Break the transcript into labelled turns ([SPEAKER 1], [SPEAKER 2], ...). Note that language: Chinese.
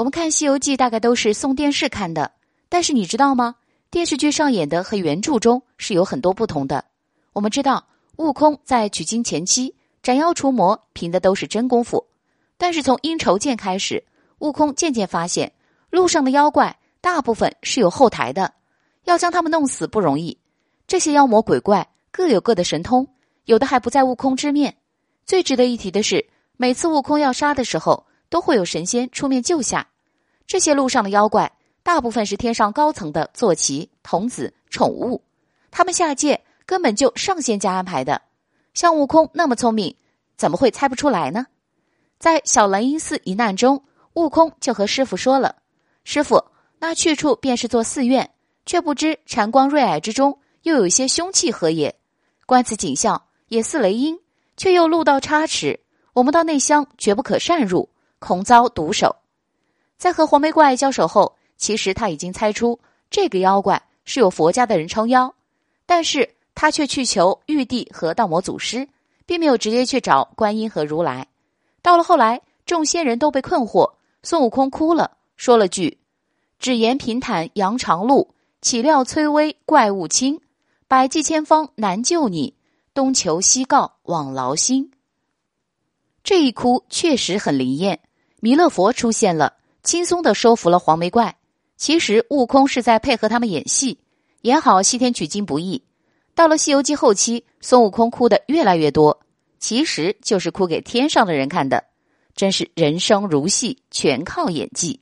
[SPEAKER 1] 我们看《西游记》大概都是送电视看的，但是你知道吗？电视剧上演的和原著中是有很多不同的。我们知道，悟空在取经前期斩妖除魔，凭的都是真功夫。但是从阴愁剑开始，悟空渐渐发现，路上的妖怪大部分是有后台的，要将他们弄死不容易。这些妖魔鬼怪各有各的神通，有的还不在悟空之面。最值得一提的是，每次悟空要杀的时候，都会有神仙出面救下。这些路上的妖怪。大部分是天上高层的坐骑、童子、宠物，他们下界根本就上仙家安排的。像悟空那么聪明，怎么会猜不出来呢？在小雷音寺一难中，悟空就和师傅说了：“师傅，那去处便是座寺院，却不知禅光瑞霭之中又有一些凶气何也？观此景象，也似雷音，却又路道差池，我们到内乡绝不可擅入，恐遭毒手。”在和黄眉怪交手后。其实他已经猜出这个妖怪是有佛家的人撑腰，但是他却去求玉帝和道魔祖师，并没有直接去找观音和如来。到了后来，众仙人都被困惑，孙悟空哭了，说了句：“只言平坦扬长路，岂料崔巍怪物侵，百计千方难救你，东求西告枉劳心。”这一哭确实很灵验，弥勒佛出现了，轻松的收服了黄眉怪。其实悟空是在配合他们演戏，演好西天取经不易。到了《西游记》后期，孙悟空哭的越来越多，其实就是哭给天上的人看的。真是人生如戏，全靠演技。